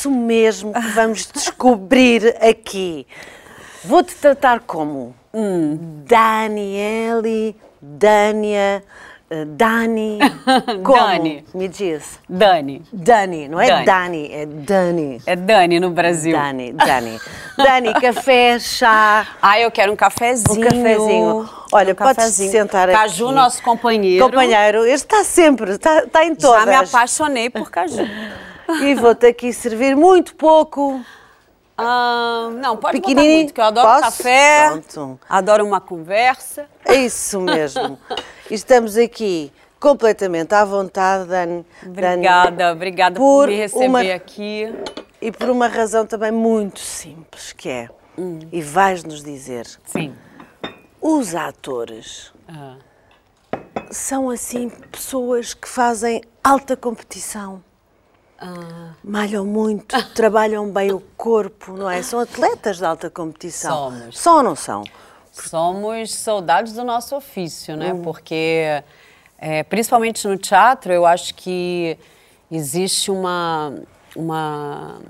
Isso mesmo que vamos descobrir aqui. Vou-te tratar como Hum. Daniele, Dânia, eh, Dani. Como? Dani. Me diz. Dani. Dani, não é Dani. Dani, é Dani. É Dani no Brasil. Dani, Dani. Dani, café, chá, Ah, eu quero um cafezinho. um cafezinho. Olha, Um pode sentar aqui. Caju, nosso companheiro. Companheiro, este está sempre, está, está em todas. Já me apaixonei por caju. E vou-te aqui servir muito pouco. Ah, não, pode botar muito, que eu adoro Posso? café, Pronto. adoro uma conversa. É isso mesmo. Estamos aqui completamente à vontade, Dani. Obrigada, obrigada por, por me receber uma- aqui. E por uma razão também muito simples, que é, e vais-nos dizer, Sim. os atores Ah. são assim pessoas que fazem alta competição. Ah. Malham muito, trabalham bem o corpo, não é? São atletas de alta competição. Somos. São ou não são? Somos soldados do nosso ofício, né? Hum. Porque, é, principalmente no teatro, eu acho que existe uma, uma,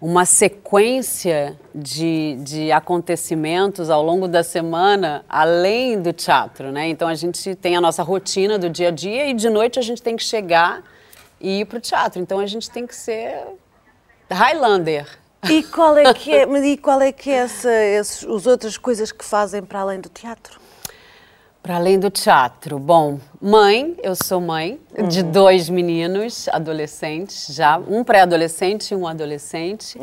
uma sequência de, de acontecimentos ao longo da semana, além do teatro, né? Então a gente tem a nossa rotina do dia a dia e de noite a gente tem que chegar e ir para o teatro. Então a gente tem que ser Highlander. E qual é que é, mas e qual é que é essa, esses, as outras coisas que fazem para além do teatro? Para além do teatro, bom, mãe, eu sou mãe de dois meninos adolescentes já, um pré-adolescente e um adolescente.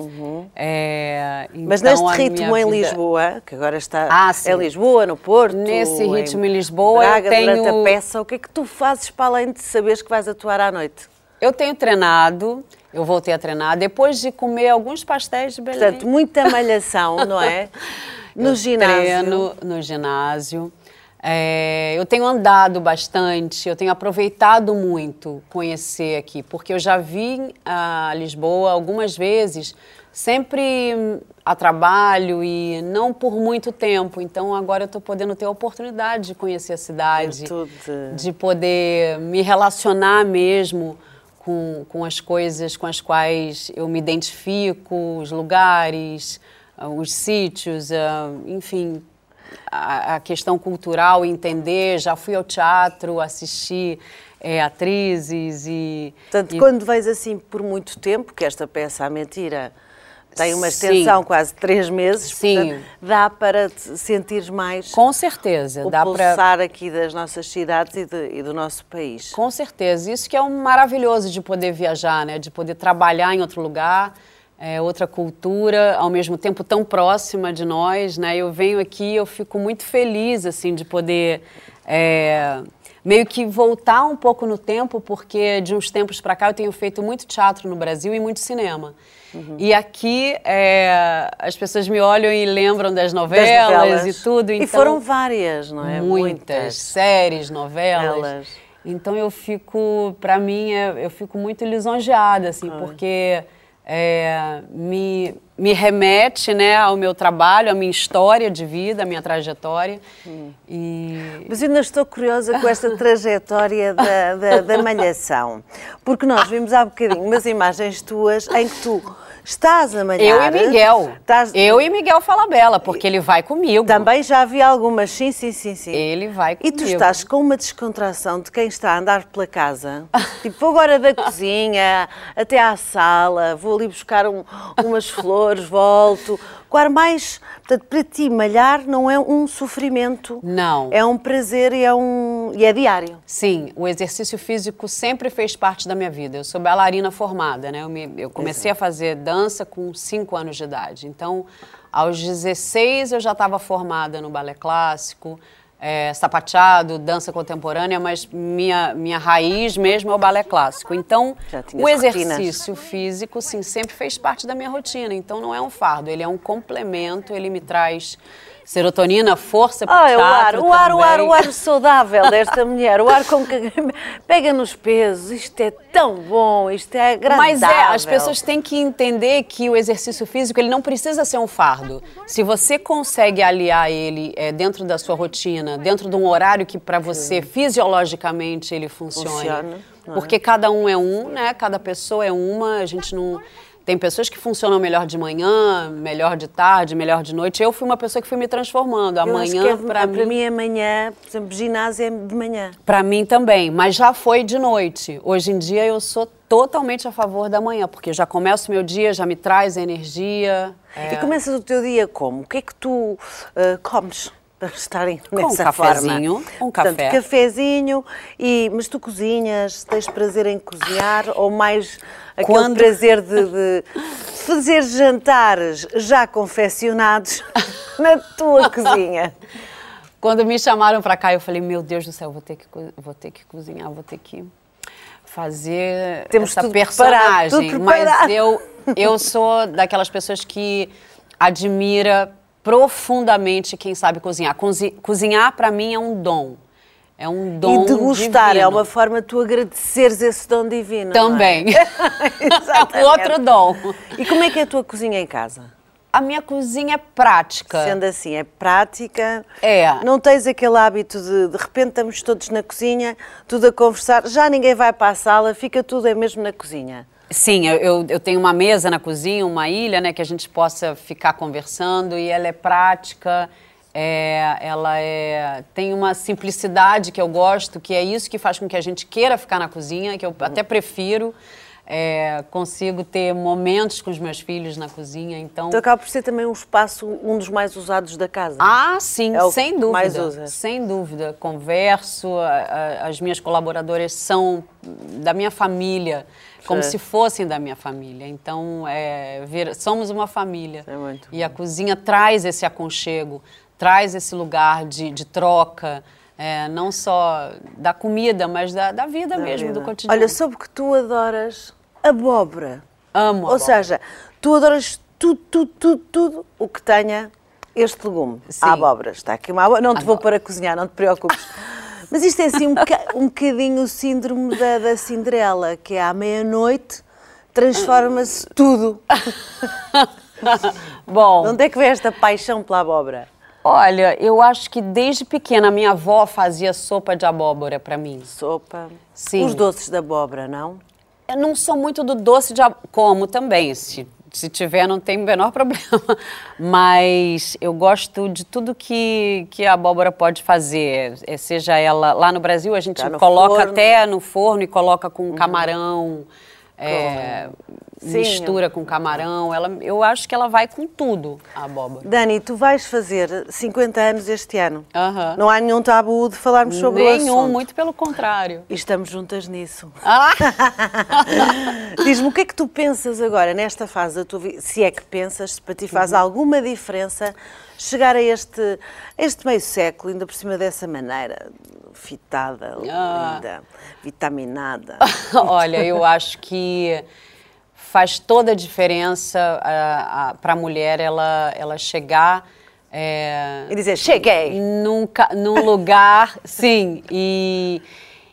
É, Mas então, neste a ritmo minha em vida- Lisboa, que agora está Ah, sim. em Lisboa, no Porto, Nesse ritmo em Lisboa, Braga, eu tenho- durante a peça, o que é que tu fazes para além de saberes que vais atuar à noite? Eu tenho treinado, eu voltei a treinar depois de comer alguns pastéis de Belém. Portanto, muita malhação, não é? No Eu ginásio. Treino no ginásio. É, eu tenho andado bastante, eu tenho aproveitado muito conhecer aqui, porque eu já vim a Lisboa algumas vezes, sempre a trabalho e não por muito tempo. Então agora eu estou podendo ter a oportunidade de conhecer a cidade, de poder me relacionar mesmo com, com as coisas com as quais eu me identifico, os lugares, ah, os sítios, ah, enfim, a, a questão cultural, entender. Já fui ao teatro, assisti eh, atrizes e. Portanto, e- quando vens assim por muito tempo, que esta peça, a mentira, tem uma Sim. extensão quase três meses, Sim. portanto, dá para te sentires mais Com certeza, o dá para. pulsar aqui das nossas cidades e, de- e do nosso país. Com certeza. Isso que é um maravilhoso de poder viajar, né? De poder trabalhar em outro lugar, é, outra cultura, ao mesmo tempo tão próxima de nós, né? Eu venho aqui, eu fico muito feliz, assim, de poder é, meio que voltar um pouco no tempo, porque de uns tempos para cá eu tenho feito muito teatro no Brasil e muito cinema. E aqui é, as pessoas me olham e lembram das Das novelas, novelas. e tudo. Então, E foram várias, não é? muitas, séries, novelas. Elas. Então eu fico, para mim, é- eu fico muito lisonjeada, assim, porque é, me, me remete, né, ao meu trabalho, à minha história de vida, à minha trajetória. E Mas ainda estou curiosa com esta trajetória da, da, da malhação. Porque nós vimos há bocadinho umas imagens tuas em que tu estás a malhar. eu e Miguel, Estás- eu e Miguel Falabella, porque ele vai comigo. Também já vi algumas, sim, sim, sim, sim. Ele vai E comigo. tu estás com uma descontração de quem está a andar pela casa. tipo, vou agora da cozinha até à sala, vou ali buscar um- umas flores, volto. Com ar mais. Portanto, para ti, malhar não é um sofrimento. Não. É um prazer e é, um, e é diário. Sim, o exercício físico sempre fez parte da minha vida. Eu sou bailarina formada, né? Eu, me- eu comecei a fazer dança com 5 anos de idade. Então, aos 16 eu já estava formada no balé clássico, é, sapateado, dança contemporânea, mas minha, minha raiz mesmo é o balé clássico. Então, o rotinas. exercício físico, sim, sempre fez parte da minha rotina. Então, não é um fardo, ele é um complemento, ele me traz serotonina, força para Ah, o o ar, o ar, o ar, o ar saudável desta mulher, o ar com que pega nos pesos, isto é tão bom, isto é agradável. Mas é, as pessoas têm que entender que o exercício físico ele não precisa ser um fardo. Se você consegue aliar ele é, dentro da sua rotina, dentro de um horário que para você fisiologicamente ele funcione, Funciona, é? porque cada um é um, né? Cada pessoa é uma. A gente não tem pessoas que funcionam melhor de manhã, melhor de tarde, melhor de noite. Eu fui uma pessoa que fui me transformando. Amanhã é, para para mim mim amanhã, por exemplo, ginásio é de manhã. Para mim também, mas já foi de noite. Hoje em dia eu sou totalmente a favor da manhã, porque já começo meu dia, já me traz energia. é. E começas o teu dia como? O que é que tu ah, comes para estarem um nessa cafezinho, forma? um Portanto, café. cafezinho, e, mas tu cozinhas, tens prazer em cozinhar ou mais aquele Quando- prazer de, de fazer jantares já confeccionados na tua cozinha? Quando me chamaram para cá, eu falei, meu Deus do céu, vou ter que, vou ter que cozinhar, vou ter que fazer Temos essa tudo preparado, personagem. tudo Mas preparado. eu, eu sou daquelas pessoas que admira profundamente quem sabe cozinhar. Cozi- cozinhar, para mim, é um dom. É um dom e degustar, é divino. uma forma de tu agradeceres esse dom divino. é? Também. Exatamente. é outro dom. E como é que é a tua cozinha em casa? A minha cozinha é prática. Sendo assim, é prática. É. Não tens aquele hábito de de repente estamos todos na cozinha, tudo a conversar, já ninguém vai para a sala, fica tudo é mesmo na cozinha. Sim, eu- eu, tenho uma mesa na cozinha, uma ilha, né, que a gente possa ficar conversando e ela é prática, é, ela é, tem uma simplicidade que eu gosto, que é isso que faz com que a gente queira ficar na cozinha, que eu até prefiro. É, consigo ter momentos com os meus filhos na cozinha, então... Então acaba por ser também um espaço, um dos mais usados da casa. Ah, sim, É sem dúvida. mais usa. Sem dúvida. Converso, a- a- as minhas colaboradoras são da minha família, como Sim. se fossem da minha família. Então, é, vir- somos uma família. É muito e a cozinha traz esse aconchego, traz esse lugar de, de troca, é, não só da comida, mas da, da vida Da mesmo, vida. do cotidiano. Olha, soube que tu adoras abóbora. Amo Ou abóbora. seja, tu adoras tudo, tudo, tudo, tudo o que tenha este legume. Sim. A abóbora. Está aqui uma abóbora. Não te vou para cozinhar, não te preocupes. Mas isto é assim um, um bocadinho o síndrome da, da Cinderela, que é à meia-noite transforma-se tudo. Bom, De onde é que vem esta paixão pela abóbora? olha, eu acho que desde pequena minha avó fazia sopa de abóbora para mim. Sopa. Sim. Os doces de abóbora, não? Eu não sou muito do doce de abóbora, como também, se, se tiver não tem o menor problema. Mas eu gosto de tudo que, que a abóbora pode fazer. É, seja ela, lá no Brasil a gente Tá coloca forno. até no forno e coloca com camarão, é, Sim. mistura com camarão. Ela, eu acho que ela vai com tudo, a abóbora. Dani, tu vais fazer 50 anos este ano. Aham. Não há nenhum tabu de falarmos sobre o Nenhum, assunto. muito pelo contrário. E estamos juntas nisso. Ah! Diz-me, o que é que tu pensas agora, nesta fase da tua vida? Se é que pensas, se para ti faz Uhum. alguma diferença chegar a este, a este meio século, ainda por cima dessa maneira, fitada, Ah. linda, vitaminada. Olha, eu acho que faz toda a diferença para a mulher ela, ela chegar é, E dizer, cheguei! num, num lugar, sim, e,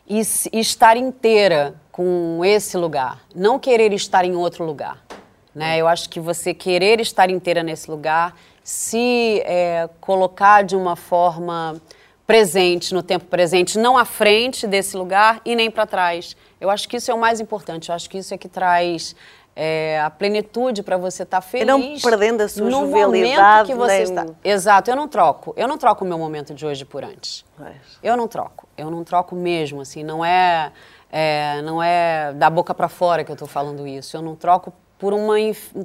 e e estar inteira com esse lugar. Não querer estar em outro lugar. Né? Eu acho que você querer estar inteira nesse lugar, se é, colocar de uma forma presente, no tempo presente, não à frente desse lugar e nem para trás. Eu acho que isso é o mais importante. Eu acho que isso é que traz é, a plenitude para você estar feliz. não perdendo a sua no momento que você nem- está. Exato, eu não troco. Eu não troco o meu momento de hoje por antes. Pois. Eu não troco. Eu não troco mesmo, assim, não é, é, não é da boca para fora que eu estou falando isso. Eu não troco por uma,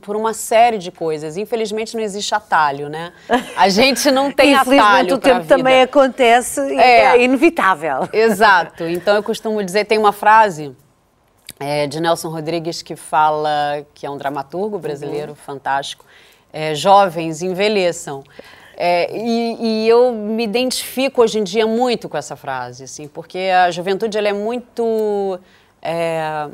por uma série de coisas. Infelizmente não existe atalho, né? A gente não tem Infelizmente atalho o pra tempo também acontece e É. é inevitável. Exato. Então eu costumo dizer, tem uma frase é, de Nelson Rodrigues que fala, que é um dramaturgo brasileiro fantástico, é, jovens envelheçam. É, e, e eu me identifico hoje em dia muito com essa frase, assim, porque a juventude ela é muito é,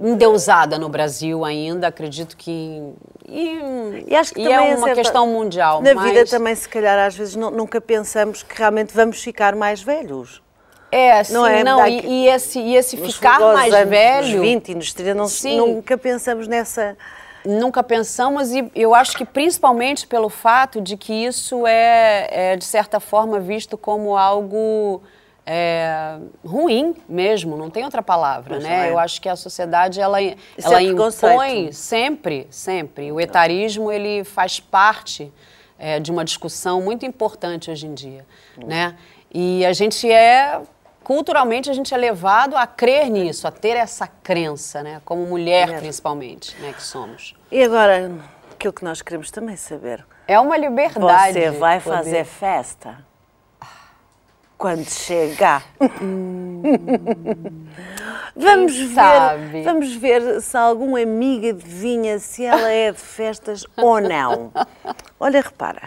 endeusada no Brasil ainda, acredito que e, E acho que e também é uma questão mundial. Na mas vida também, se calhar, às vezes nu- nunca pensamos que realmente vamos ficar mais velhos. É, sim, Não não, é? e, Daqui- e esse, e esse ficar mais anos, velho. Nos 20 e nos 30, não, Sim. nunca pensamos nessa. Nunca pensamos e eu acho que principalmente pelo fato de que isso é, é, de certa forma visto como algo é, ruim mesmo, não tem outra palavra, Pois não né? é. Eu acho que a sociedade ela, ela é impõe sempre, sempre. O etarismo ele faz parte é, de uma discussão muito importante hoje em dia, né? E a gente é culturalmente a gente é levado a crer nisso, a ter essa crença, né? Como mulher É. principalmente, né? Que somos. E agora, aquilo que nós queremos também saber. É uma liberdade. Você vai poder- fazer festa? Quando chegar. vamos ver, sabe? vamos ver se alguma amiga adivinha se ela é de festas ou não. Olha, repara.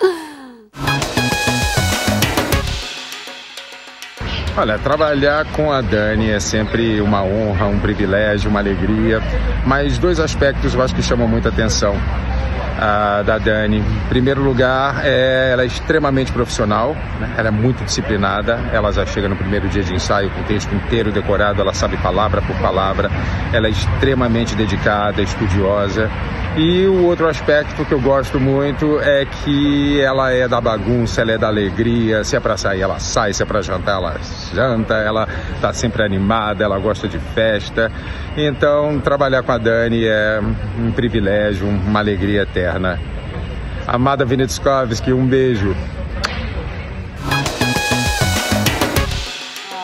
Olha, trabalhar com a Dani é sempre uma honra, um privilégio, uma alegria, mas dois aspectos eu acho que chamam muita atenção ah, da Dani. Em primeiro lugar, é, ela é extremamente profissional, né? ela é muito disciplinada, ela já chega no primeiro dia de ensaio com o texto inteiro decorado, ela sabe palavra por palavra, ela é extremamente dedicada, estudiosa. E o outro aspecto que eu gosto muito é que ela é da bagunça, ela é da alegria. Se é para sair, ela sai. Se é para jantar, ela janta. Ela tá sempre animada, ela gosta de festa. Então, trabalhar com a Dani é um privilégio, uma alegria eterna. Amada Vinitskovski, um beijo.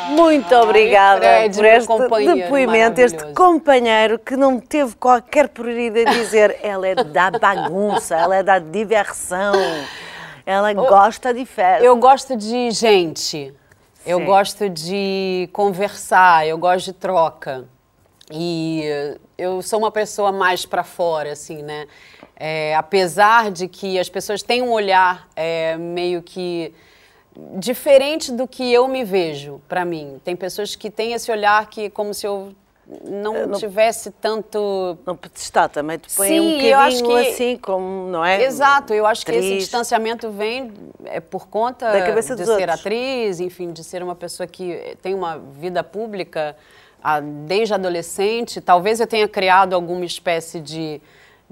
Muito obrigada Fred, por este depoimento, este companheiro que não teve qualquer prioridade a dizer ela é da bagunça, ela é da diversão, ela gosta de festa. Eu gosto de gente. Eu Sim. gosto de conversar, eu gosto de troca. E eh, eu sou uma pessoa mais para fora, assim, né? É, apesar de que as pessoas têm um olhar é, meio que diferente do que eu me vejo, para mim. Tem pessoas que têm esse olhar que como se eu não, não- tivesse tanto Não está também te põe Sim, um eu acho bocadinho que- assim, como, não é? Exato, eu acho que esse Atriz. distanciamento vem é, por conta de ser outros. atriz, enfim, de ser uma pessoa que tem uma vida pública ah, desde adolescente. Talvez eu tenha criado alguma espécie de,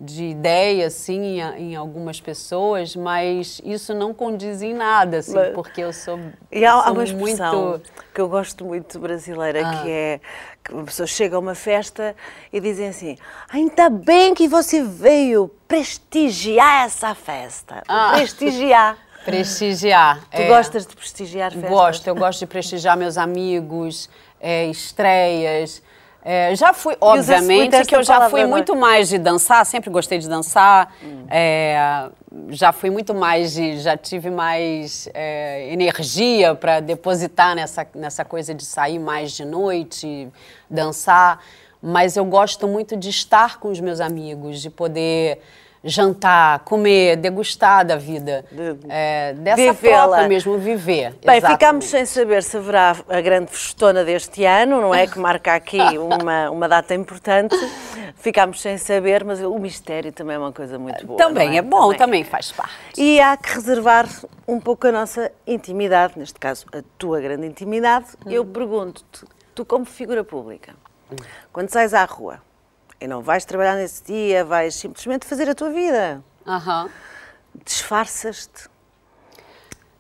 de ideia, assim, em, em algumas pessoas, mas isso não condiz em nada, assim, Mas- porque eu sou, E há, há sou uma expressão muito... que eu gosto muito brasileira, Ah. que é que uma pessoa chega a uma festa e dizem assim: ainda bem que você veio prestigiar essa festa. Ah. Prestigiar. Prestigiar. Tu é. gostas de prestigiar festas? Gosto, eu gosto de prestigiar meus amigos, é, estreias. É, já fui, obviamente, que eu já palavra, fui muito mais de dançar, sempre gostei de dançar. É, já fui muito mais de. Já tive mais é, energia para depositar nessa, nessa coisa de sair mais de noite, dançar. Mas eu gosto muito de estar com os meus amigos, de poder jantar, comer, degustar da vida. De- É, dessa troca mesmo, viver. Bem, Exatamente. ficámos sem saber se haverá a grande festona deste ano, não é? Que marca aqui uma, uma data importante. Ficámos sem saber, mas o mistério também é uma coisa muito boa. Também não é bom, também faz parte. E há que reservar um pouco a nossa intimidade, neste caso a tua grande intimidade. Eu pergunto-te, tu como figura pública, quando sais à rua e não vais trabalhar nesse dia, vais simplesmente fazer a tua vida, Aham. disfarças-te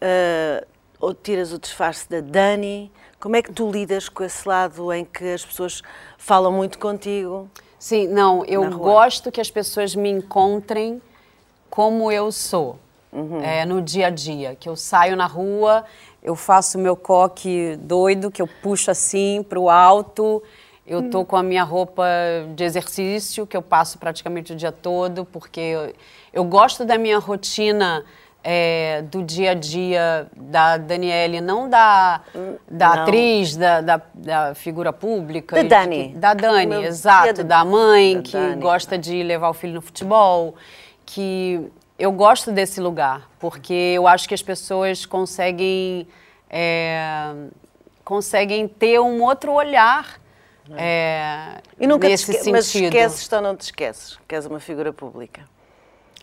ah, ou tiras o disfarce da Dani, como é que tu lidas com esse lado em que as pessoas falam muito contigo? Sim, não, eu gosto que as pessoas me encontrem como eu sou, Uhum. é, no dia a dia. Que eu saio na rua, eu faço meu coque doido, que eu puxo assim para o alto. Eu Hum. tô com a minha roupa de exercício, que eu passo praticamente o dia todo, porque eu, eu gosto da minha rotina é, do dia a dia da Daniele, não da, da não. atriz, da, da, da figura pública. Da Dani. que- Da Dani, Meu exato. Da mãe, da que Dani. gosta de levar o filho no futebol. Que eu gosto desse lugar, porque eu acho que as pessoas conseguem, é, conseguem ter um outro olhar é, E nunca te nesse esque... sentido. Mas esqueces ou não te esqueces que és uma figura pública?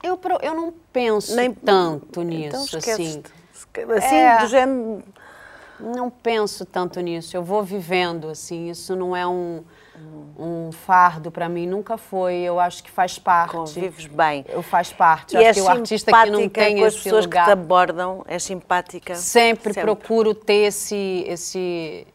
Eu, eu não penso tanto nisso, então assim. esqueces-te. Assim, É. do género. Não penso tanto nisso. Eu vou vivendo, assim. Isso não é um, um fardo para mim. Nunca foi. Eu acho que faz parte. Convives bem. Eu faz parte. E Eu acho que o artista que não tem com as pessoas lugar... que te abordam, és simpática. Sempre, procuro ter esse, esse,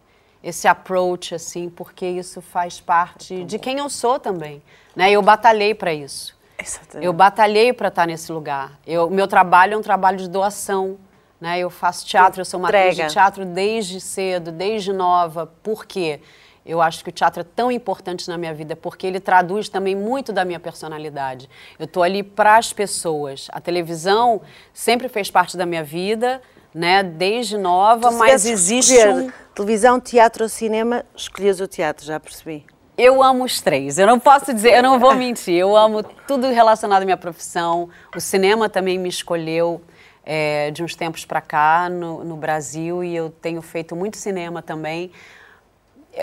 esse approach, assim, porque isso faz parte de quem eu sou também. Né? Eu batalhei para isso. Exatamente. Eu batalhei para estar nesse lugar. O meu trabalho é um trabalho de doação. Né? Eu faço teatro, eu sou uma atriz de teatro desde cedo, desde nova. Por quê? Eu acho que o teatro é tão importante na minha vida porque ele traduz também muito da minha personalidade. Eu estou ali para as pessoas. A televisão sempre fez parte da minha vida, né? Desde nova, Se mas existe escolher um... televisão, teatro ou cinema, escolhias o teatro, já percebi. Eu amo os três. Eu não posso dizer, eu não vou mentir. Eu amo tudo relacionado à minha profissão. O cinema também me escolheu é, de uns tempos para cá no, no Brasil e eu tenho feito muito cinema também.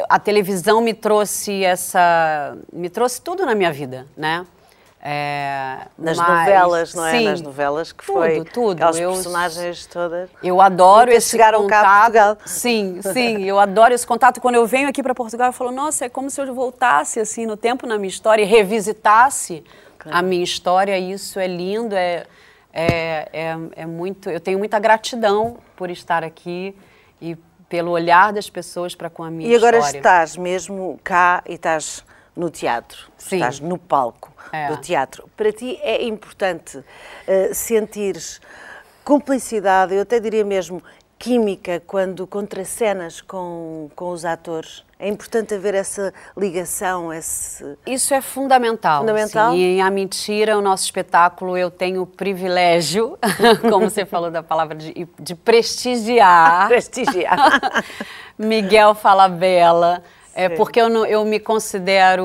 A televisão me trouxe essa, me trouxe tudo na minha vida, né? É, Nas mas- novelas, não é? Sim, Nas novelas que tudo, foi. tudo. Eu- personagens todas. eu adoro esse chegaram cá a contato. Portugal. Sim, sim, eu adoro esse contato. Quando eu venho aqui para Portugal, eu falo, nossa, é como se eu voltasse assim no tempo na minha história e revisitasse a minha história. Isso é lindo, é, é, é, é muito. Eu tenho muita gratidão por estar aqui e pelo olhar das pessoas para com a minha E agora história. estás mesmo cá e estás no teatro. Sim. Estás no palco É. do teatro. Para ti é importante eh, sentires cumplicidade, eu até diria mesmo química, quando contracenas com, com os atores. É importante haver essa ligação, esse... Isso é fundamental. Fundamental? sim. E em A Mentira, o nosso espetáculo, eu tenho o privilégio, como você falou da palavra, de, de prestigiar prestigiar. Miguel Falabella, é porque eu, não- eu me considero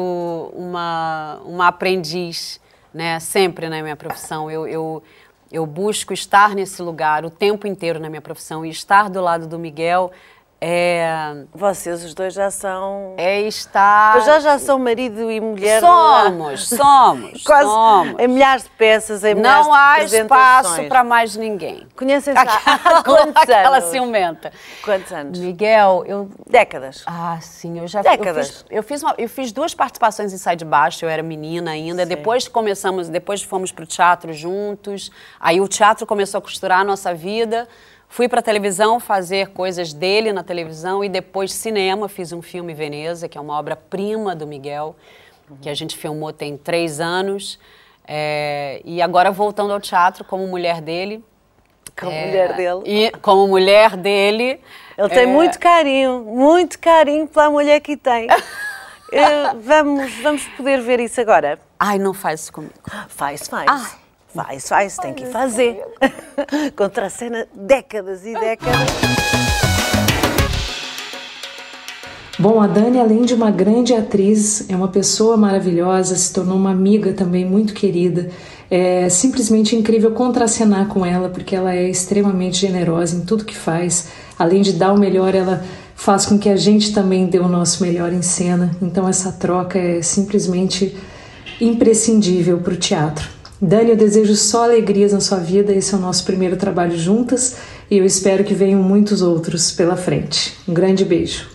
uma, uma aprendiz, né? Sempre na minha profissão. Eu, eu, eu busco estar nesse lugar o tempo inteiro na minha profissão e estar do lado do Miguel é, Vocês os dois já são... é estar. Já já são marido e mulher. Somos, somos, Quase somos. em milhares de peças, em milhares Não há espaço para mais ninguém. Conhecem-se há quantos Aquela anos? ciumenta. Quantos anos? Miguel, eu Décadas. Ah, sim, eu já Décadas. Eu fiz, eu fiz, uma- eu fiz duas participações em Sai de Baixo, eu era menina ainda. Depois começamos, depois fomos para o teatro juntos. Aí o teatro começou a costurar a nossa vida. Fui para a televisão fazer coisas dele na televisão e depois cinema. Fiz um filme Veneza, que é uma obra-prima do Miguel, que a gente filmou tem três anos. É, e agora voltando ao teatro como mulher dele. Com a É, mulher dele. E como mulher dele. Ele tem é, muito carinho, muito carinho pela mulher que tem. Vamos, vamos poder ver isso agora? Ai, não faz isso comigo. Faz, faz. Ai. Faz, faz, tem que fazer. Contra a cena décadas e décadas. Bom, a Dani, além de uma grande atriz, é uma pessoa maravilhosa, se tornou uma amiga também muito querida. É simplesmente incrível contracenar com ela, porque ela é extremamente generosa em tudo que faz. Além de dar o melhor, ela faz com que a gente também dê o nosso melhor em cena. Então, essa troca é simplesmente imprescindível para o teatro. Dani, eu desejo só alegrias na sua vida. Esse é o nosso primeiro trabalho juntas e eu espero que venham muitos outros pela frente. Um grande beijo.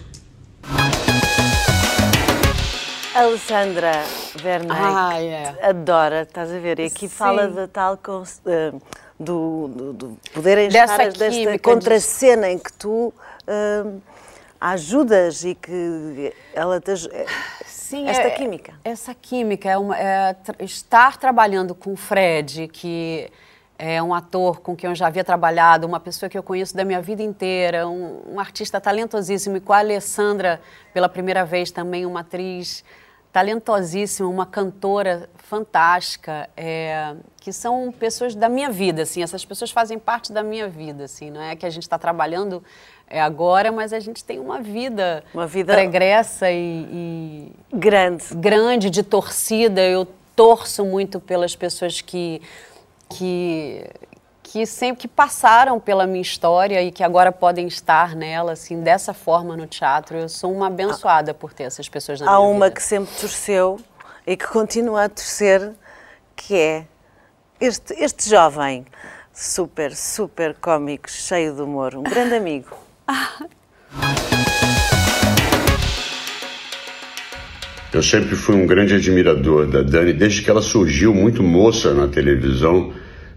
Alessandra Werneck Ah, é. adora, estás a ver? E aqui Sim. fala da tal cons- eh, do, do, do poderem Dessa estar desta contracena em que tu eh, a ajudas e que ela te aj- Sim, esta é- química. Essa química é, uma, é estar trabalhando com o Fred, que é um ator com quem eu já havia trabalhado, uma pessoa que eu conheço da minha vida inteira, um, um artista talentosíssimo, e com a Alessandra, pela primeira vez, também uma atriz talentosíssima, uma cantora fantástica, é, que são pessoas da minha vida, assim, essas pessoas fazem parte da minha vida, assim, não é que a gente está trabalhando é, agora, mas a gente tem uma vida, Uma vida- pregressa e- e Grande. grande de torcida. Eu torço muito pelas pessoas que que que sempre que passaram pela minha história e que agora podem estar nela assim dessa forma no teatro. Eu sou uma abençoada por ter essas pessoas na Há minha uma vida. que sempre torceu e que continua a torcer, que é este, este jovem super, super cómico, cheio de humor, um grande amigo. Eu sempre fui um grande admirador da Dani, desde que ela surgiu muito moça na televisão.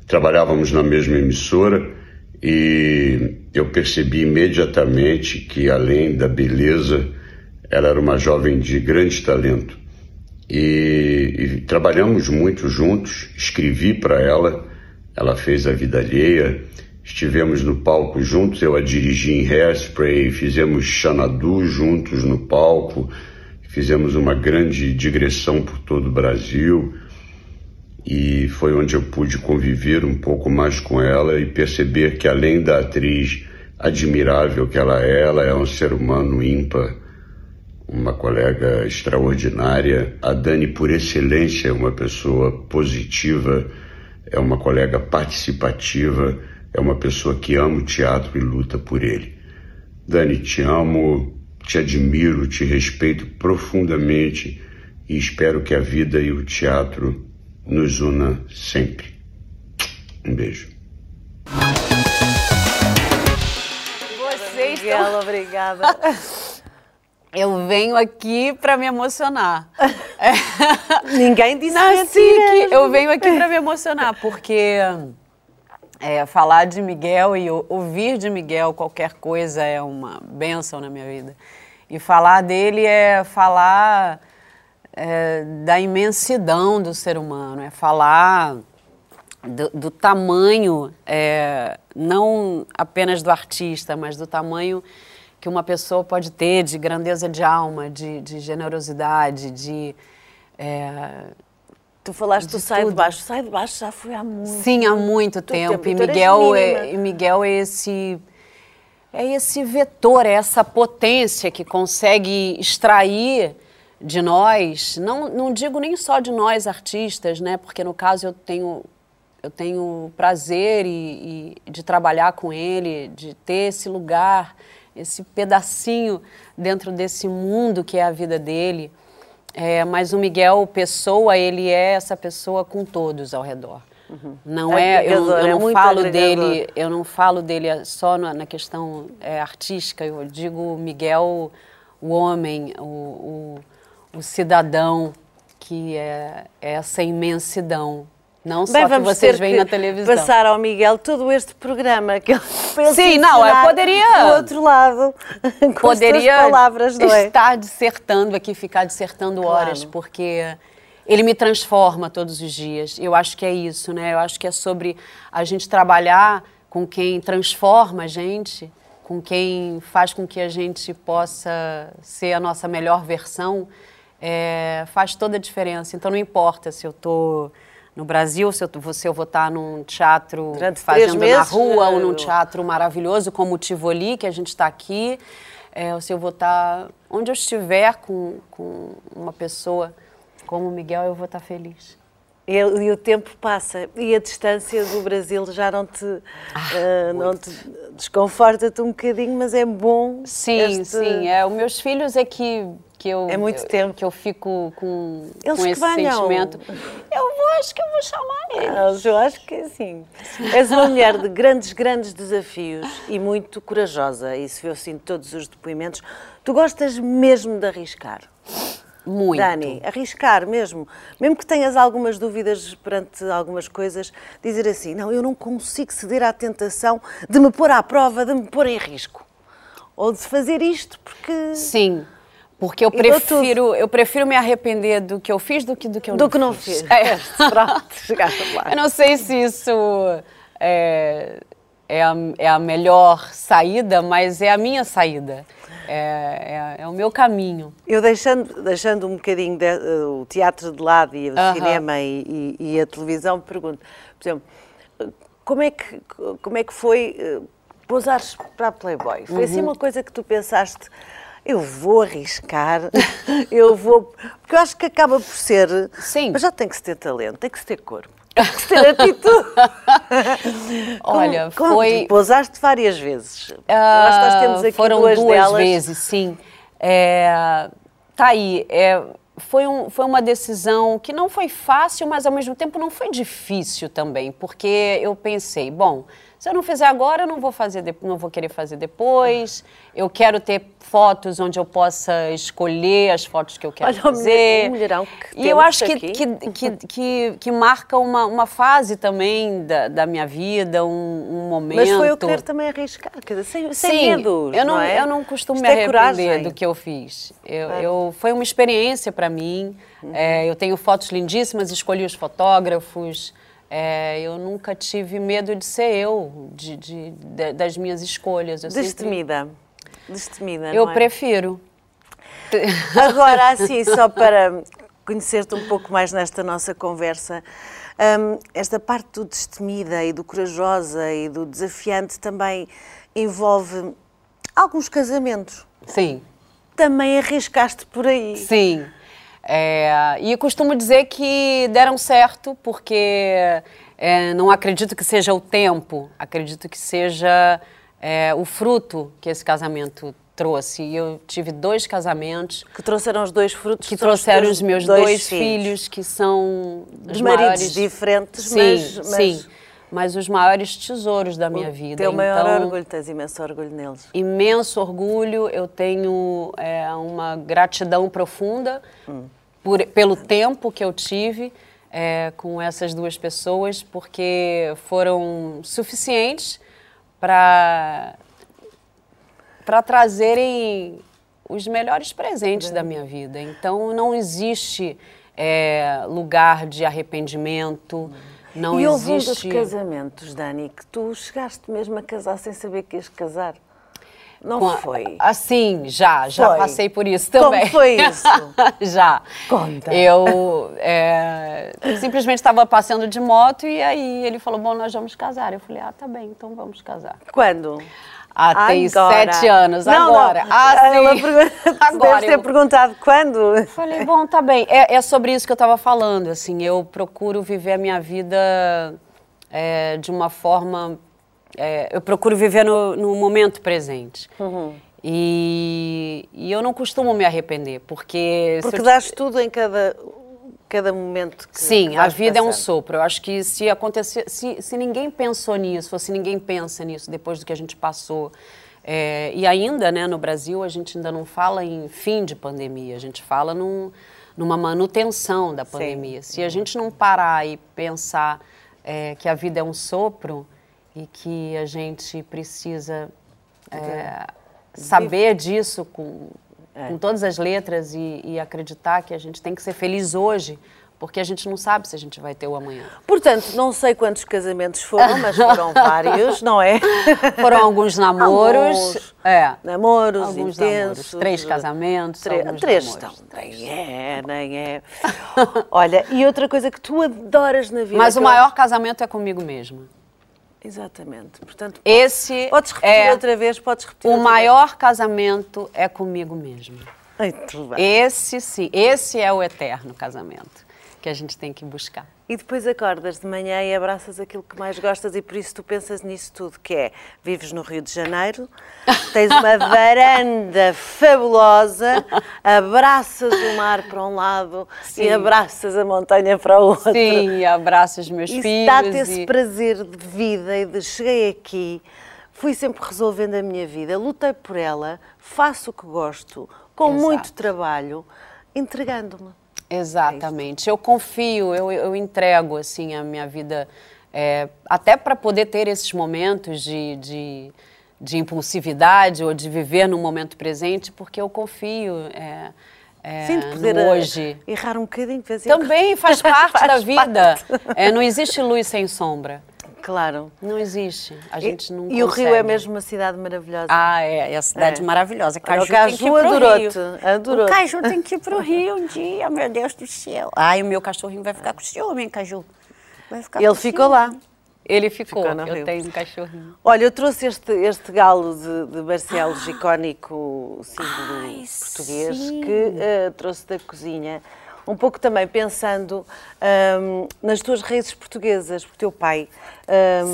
Trabalhávamos na mesma emissora e eu percebi imediatamente que, além da beleza, ela era uma jovem de grande talento. E, e trabalhamos muito juntos, escrevi para ela, ela fez A Vida Alheia, estivemos no palco juntos, eu a dirigi em Hairspray, fizemos Xanadu juntos no palco, fizemos uma grande digressão por todo o Brasil e foi onde eu pude conviver um pouco mais com ela e perceber que além da atriz admirável que ela é, ela é um ser humano ímpar, uma colega extraordinária. A Dani, por excelência, é uma pessoa positiva, é uma colega participativa, é uma pessoa que ama o teatro e luta por ele. Dani, te amo, te admiro, te respeito profundamente e espero que a vida e o teatro nos una sempre. Um beijo. Vocês Miguel, obrigada. Eu venho aqui para me emocionar. Ninguém disse Nasci que eu venho aqui para me emocionar, porque é, falar de Miguel e ou- ouvir de Miguel qualquer coisa é uma benção na minha vida. E falar dele é falar é, da imensidão do ser humano, é falar do, do tamanho, é, não apenas do artista, mas do tamanho que uma pessoa pode ter de grandeza de alma, de, de generosidade, de. é, Tu falaste do sai de baixo. Sai de baixo já foi há muito. Sim, há muito tempo. tempo. E Miguel, é, Miguel é esse é esse vetor, é essa potência que consegue extrair de nós, não, não digo nem só de nós artistas, né? Porque no caso eu tenho eu tenho prazer e, e de trabalhar com ele, de ter esse lugar, esse pedacinho dentro desse mundo que é a vida dele. É, mas o Miguel Pessoa, ele é essa pessoa com todos ao redor. Não é, eu, Agregador, eu é não muito falo agregador. dele, eu não falo dele só na, na questão é, artística. Eu digo Miguel, o homem, o, o, o cidadão que é, é essa imensidão. Não só Bem, que vamos vocês veem que na televisão. passar ao Miguel todo este programa que ele Sim, não, eu ensinar poderia- Do outro lado, com poderia as palavras, não é? estar dissertando aqui, ficar dissertando Claro. horas, porque ele me transforma todos os dias. Eu acho que é isso, né? Eu acho que é sobre a gente trabalhar com quem transforma a gente, com quem faz com que a gente possa ser a nossa melhor versão, é, faz toda a diferença. Então não importa se eu estou no Brasil, se eu, se eu vou estar num teatro Durante fazendo na meses, rua ou eh, num teatro maravilhoso como o Tivoli, que a gente está aqui, é, ou se eu vou estar onde eu estiver com, com uma pessoa como o Miguel, eu vou estar feliz. E, e o tempo passa e a distância do Brasil já não te, Ah, eh, não te desconforta-te um bocadinho, mas é bom. Sim, este- sim. É, os meus filhos é que, que eu. É muito eu- tempo. Que eu fico com, Eles com esse venham. sentimento. Eu vou, acho que eu vou chamar eles. Ah, Eu acho que assim. És uma mulher de grandes, grandes desafios e muito corajosa. Isso eu sinto todos os depoimentos. Tu gostas mesmo de arriscar. Muito. Dani, arriscar mesmo. Mesmo que tenhas algumas dúvidas perante algumas coisas, dizer assim: não, eu não consigo ceder à tentação de me pôr à prova, de me pôr em risco. Ou de fazer isto porque. Sim. Porque eu prefiro, eu prefiro me arrepender do que eu fiz do que do que eu do não que não fiz. fiz. É. Pronto, chegaste lá. Eu não sei se isso é, é, a, é a melhor saída, mas é a minha saída. É, é, é o meu caminho. Eu deixando, deixando um bocadinho de- eh, o teatro de lado e o cinema e, e- e a televisão, pergunto, por exemplo, como é que, como é que foi eh, pousares para a Playboy? Foi Uhum. assim uma coisa que tu pensaste, eu vou arriscar, eu vou... Porque eu acho que acaba por ser... Sim. Mas já tem que se ter talento, tem que se ter corpo, tem que se ter atitude. Olha, Como- foi- pousaste várias vezes. Ah, Nós temos aqui foram duas, delas. vezes, sim. É, tá aí. é, foi, um, foi uma decisão que não foi fácil, mas ao mesmo tempo não foi difícil também, porque eu pensei, bom, se eu não fizer agora, eu não vou fazer, de, não vou querer fazer depois. Eu quero ter fotos onde eu possa escolher as fotos que eu quero Olha, fazer. Mulherão que e eu acho que, que, que, que, que, marca uma, uma fase também da, da minha vida, um, um, momento. Mas foi eu querer também arriscar, quer dizer, sem, sem Sim, medos, eu não, não é? eu não costumo Isto me é arrepender coragem. do que eu fiz. Eu, eu, foi uma experiência para mim. Uhum. É, eu tenho fotos lindíssimas, escolhi os fotógrafos. É, eu nunca tive medo de ser eu, de, de, de das minhas escolhas. Eu sempre- Destemida. Destemida, Eu é? prefiro. Agora, assim, só para conhecer-te um pouco mais nesta nossa conversa, hum, esta parte do destemida e do corajosa e do desafiante também envolve alguns casamentos. Sim. Também arriscaste por aí. Sim. É, e costumo dizer que deram certo, porque é, não acredito que seja o tempo, acredito que seja é, o fruto que esse casamento trouxe. E eu tive dois casamentos Que trouxeram os dois frutos. que trouxeram os meus dois, filhos. que são os maridos maiores... diferentes, sim, mas- mas- Sim, mas os maiores tesouros da minha vida. Teu maior Então, orgulho, tens imenso orgulho neles. imenso orgulho, eu tenho é, uma gratidão profunda por- pelo tempo que eu tive é, com essas duas pessoas, porque foram suficientes para para trazerem os melhores presentes da minha vida. Então não existe é, lugar de arrependimento, não e houve um dos existe. casamentos, Dani, que tu chegaste mesmo a casar sem saber que ias casar. Não Com foi? Assim, já, já Foi. passei por isso Como também. foi isso? já. Conta. Eu é, simplesmente estava passeando de moto e aí ele falou, bom, nós vamos casar. Eu falei, ah, tá bem, então vamos casar. Quando? Ah, tem Agora. sete anos, Não, agora. Não. Ah, Ela sim. Agora Deves ter eu- perguntado quando. Falei, bom, tá bem. É, é sobre isso que eu estava falando, assim, eu procuro viver a minha vida é, de uma forma... é, eu procuro viver no, no momento presente. Uhum. E, e eu não costumo me arrepender, porque... Porque eu- dás tudo em cada, cada momento que Sim, que a vida é um passando. sopro. Eu acho que se acontecer, se, se ninguém pensou nisso, ou se ninguém pensa nisso depois do que a gente passou, é, e ainda, né, no Brasil, a gente ainda não fala em fim de pandemia, a gente fala num- numa manutenção da pandemia. Se a gente não parar e pensar é, que a vida é um sopro e que a gente precisa é, saber disso com, com todas as letras e, e acreditar que a gente tem que ser feliz hoje, porque a gente não sabe se a gente vai ter o amanhã. Portanto, não sei quantos casamentos foram, mas foram vários, não é? Foram alguns namoros, Alguns é, Namoros alguns intensos. namoros, três casamentos, Tre- três namoros. estão. Nem é, nem é. Olha, e outra coisa que tu adoras na vida. Mas o maior casamento é comigo mesma. Exatamente. Portanto, Esse podes repetir é outra vez, podes repetir o maior casamento é comigo vez. Bem. Esse sim, esse é o eterno casamento que a gente tem que buscar. E depois acordas de manhã e abraças aquilo que mais gostas e por isso tu pensas nisso tudo, que é, vives no Rio de Janeiro, tens uma varanda fabulosa, abraças o mar para um lado Sim. e abraças a montanha para o outro. Sim, abraço os meus Isso filhos. dá-te esse prazer de vida e de cheguei aqui, fui sempre resolvendo a minha vida, lutei por ela, faço o que gosto, com Exato. muito trabalho, entregando-me. Exatamente. Eu confio, eu, eu entrego assim a minha vida, é, até para poder ter esses momentos de, de, de impulsividade ou de viver no momento presente, porque eu confio é, é, Sim, poder hoje. errar um bocadinho de vez em quando. Também faz parte Faz da vida. parte. É, não existe luz sem sombra. Claro. Não existe. A gente não E o Rio é consegue. mesmo uma cidade maravilhosa. Ah, é, é a cidade É. maravilhosa. Olha, o Caju tem que ir Caju adorou-te, Rio. adorou-te. O Caju tem que ir pro Rio um dia, meu Deus do céu. Ai, o meu cachorrinho vai ficar com ciúme, hein, Caju? Vai ficar Ele com ficou ciúme. lá. Ele ficou. Ficou Eu Rio. tenho um cachorrinho. Olha, eu trouxe este, este galo de, de Barcelos, icónico símbolo Ai, português, sim. que eh, trouxe da cozinha, um pouco também pensando ahm, nas tuas raízes portuguesas, porque teu pai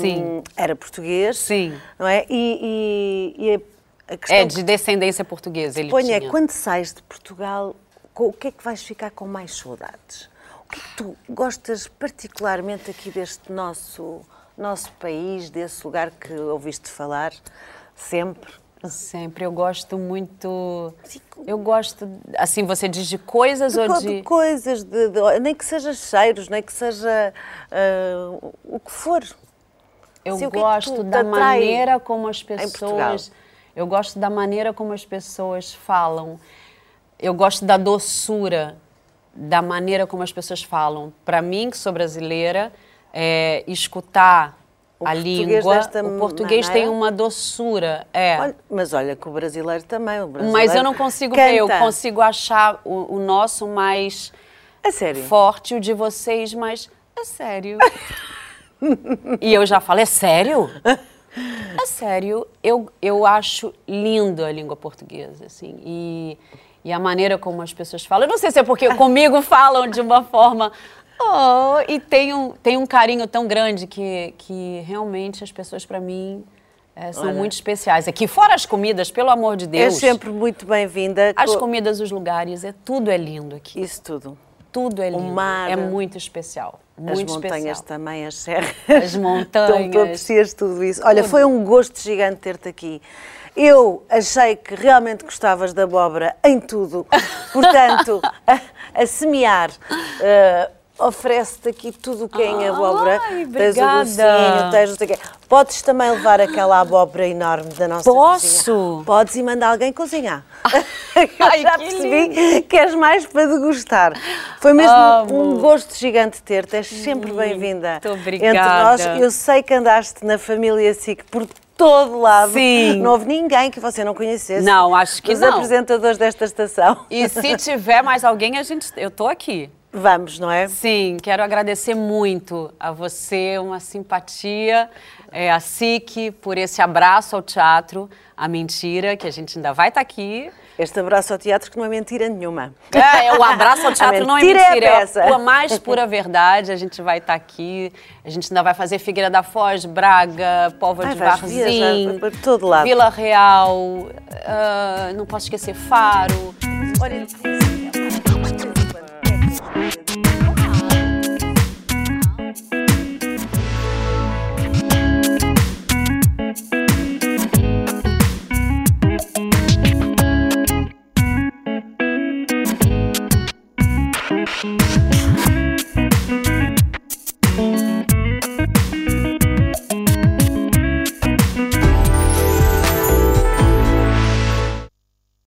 Sim. era português, Sim. não é? E, e- e a, É, de descendência portuguesa ele Põe é quando sais de Portugal, o que é que vais ficar com mais saudades? O que é que tu gostas particularmente aqui deste nosso, nosso país, desse lugar que ouviste falar sempre? Sempre. Eu gosto muito. Eu gosto. Assim, você diz de coisas de, ou de. de coisas, de, de, nem que seja cheiros, nem que seja uh, o que for. Eu Sim, gosto que da maneira como as pessoas. Eu gosto da maneira como as pessoas falam. Eu gosto da doçura, da maneira como as pessoas falam. Para mim, que sou brasileira, é, escutar o a língua. O português maneira? tem uma doçura. É. Olha, mas olha que o brasileiro também. O brasileiro mas eu não consigo canta. ver, eu consigo achar o, o nosso mais é sério? forte, o de vocês mais. É sério. e eu já falo, é sério? É sério, eu, eu acho lindo a língua portuguesa, assim, e, e a maneira como as pessoas falam. Eu não sei se é porque comigo falam de uma forma Oh, e tem um, tem um carinho tão grande que, que realmente as pessoas, para mim, é, são Olha. muito especiais. Aqui, fora as comidas, pelo amor de Deus. É sempre muito bem-vinda. As comidas, os lugares, é, tudo é lindo aqui. Isso tudo. Tudo é lindo. O mar. É muito especial. Muito as montanhas especial. também, as serras. As montanhas. então, tu aprecias tudo isso. Olha, tudo. foi um gosto gigante ter-te aqui. Eu achei que realmente gostavas da abóbora em tudo. Portanto, a, a semear. Uh, oferece-te aqui tudo o que é em abóbora. Ai, tens o docinho, tens não sei o quê. Podes também levar aquela abóbora enorme da nossa Posso? cozinha. Podes ir mandar alguém cozinhar. Ai, já percebi lindo. que és mais para degustar. Foi mesmo Amo. um gosto gigante ter-te. És sempre bem-vinda. Muito obrigada. Entre nós, eu sei que andaste na família SIC por todo lado. Sim. Não houve ninguém que você não conhecesse. Não, acho que Os não. Os apresentadores desta estação. E se tiver mais alguém, a gente, eu estou aqui. Vamos, não é? Sim, quero agradecer muito a você, uma simpatia, é, a SIC, por esse abraço ao teatro, a mentira, que a gente ainda vai estar tá aqui. Este abraço ao teatro que não é mentira nenhuma. É, é o abraço ao teatro não é mentira, é, é a mais pura verdade. A gente vai estar tá aqui, a gente ainda vai fazer Figueira da Foz, Braga, Póvoa de Varzim. Vila Real, uh, não posso esquecer Faro. Olha,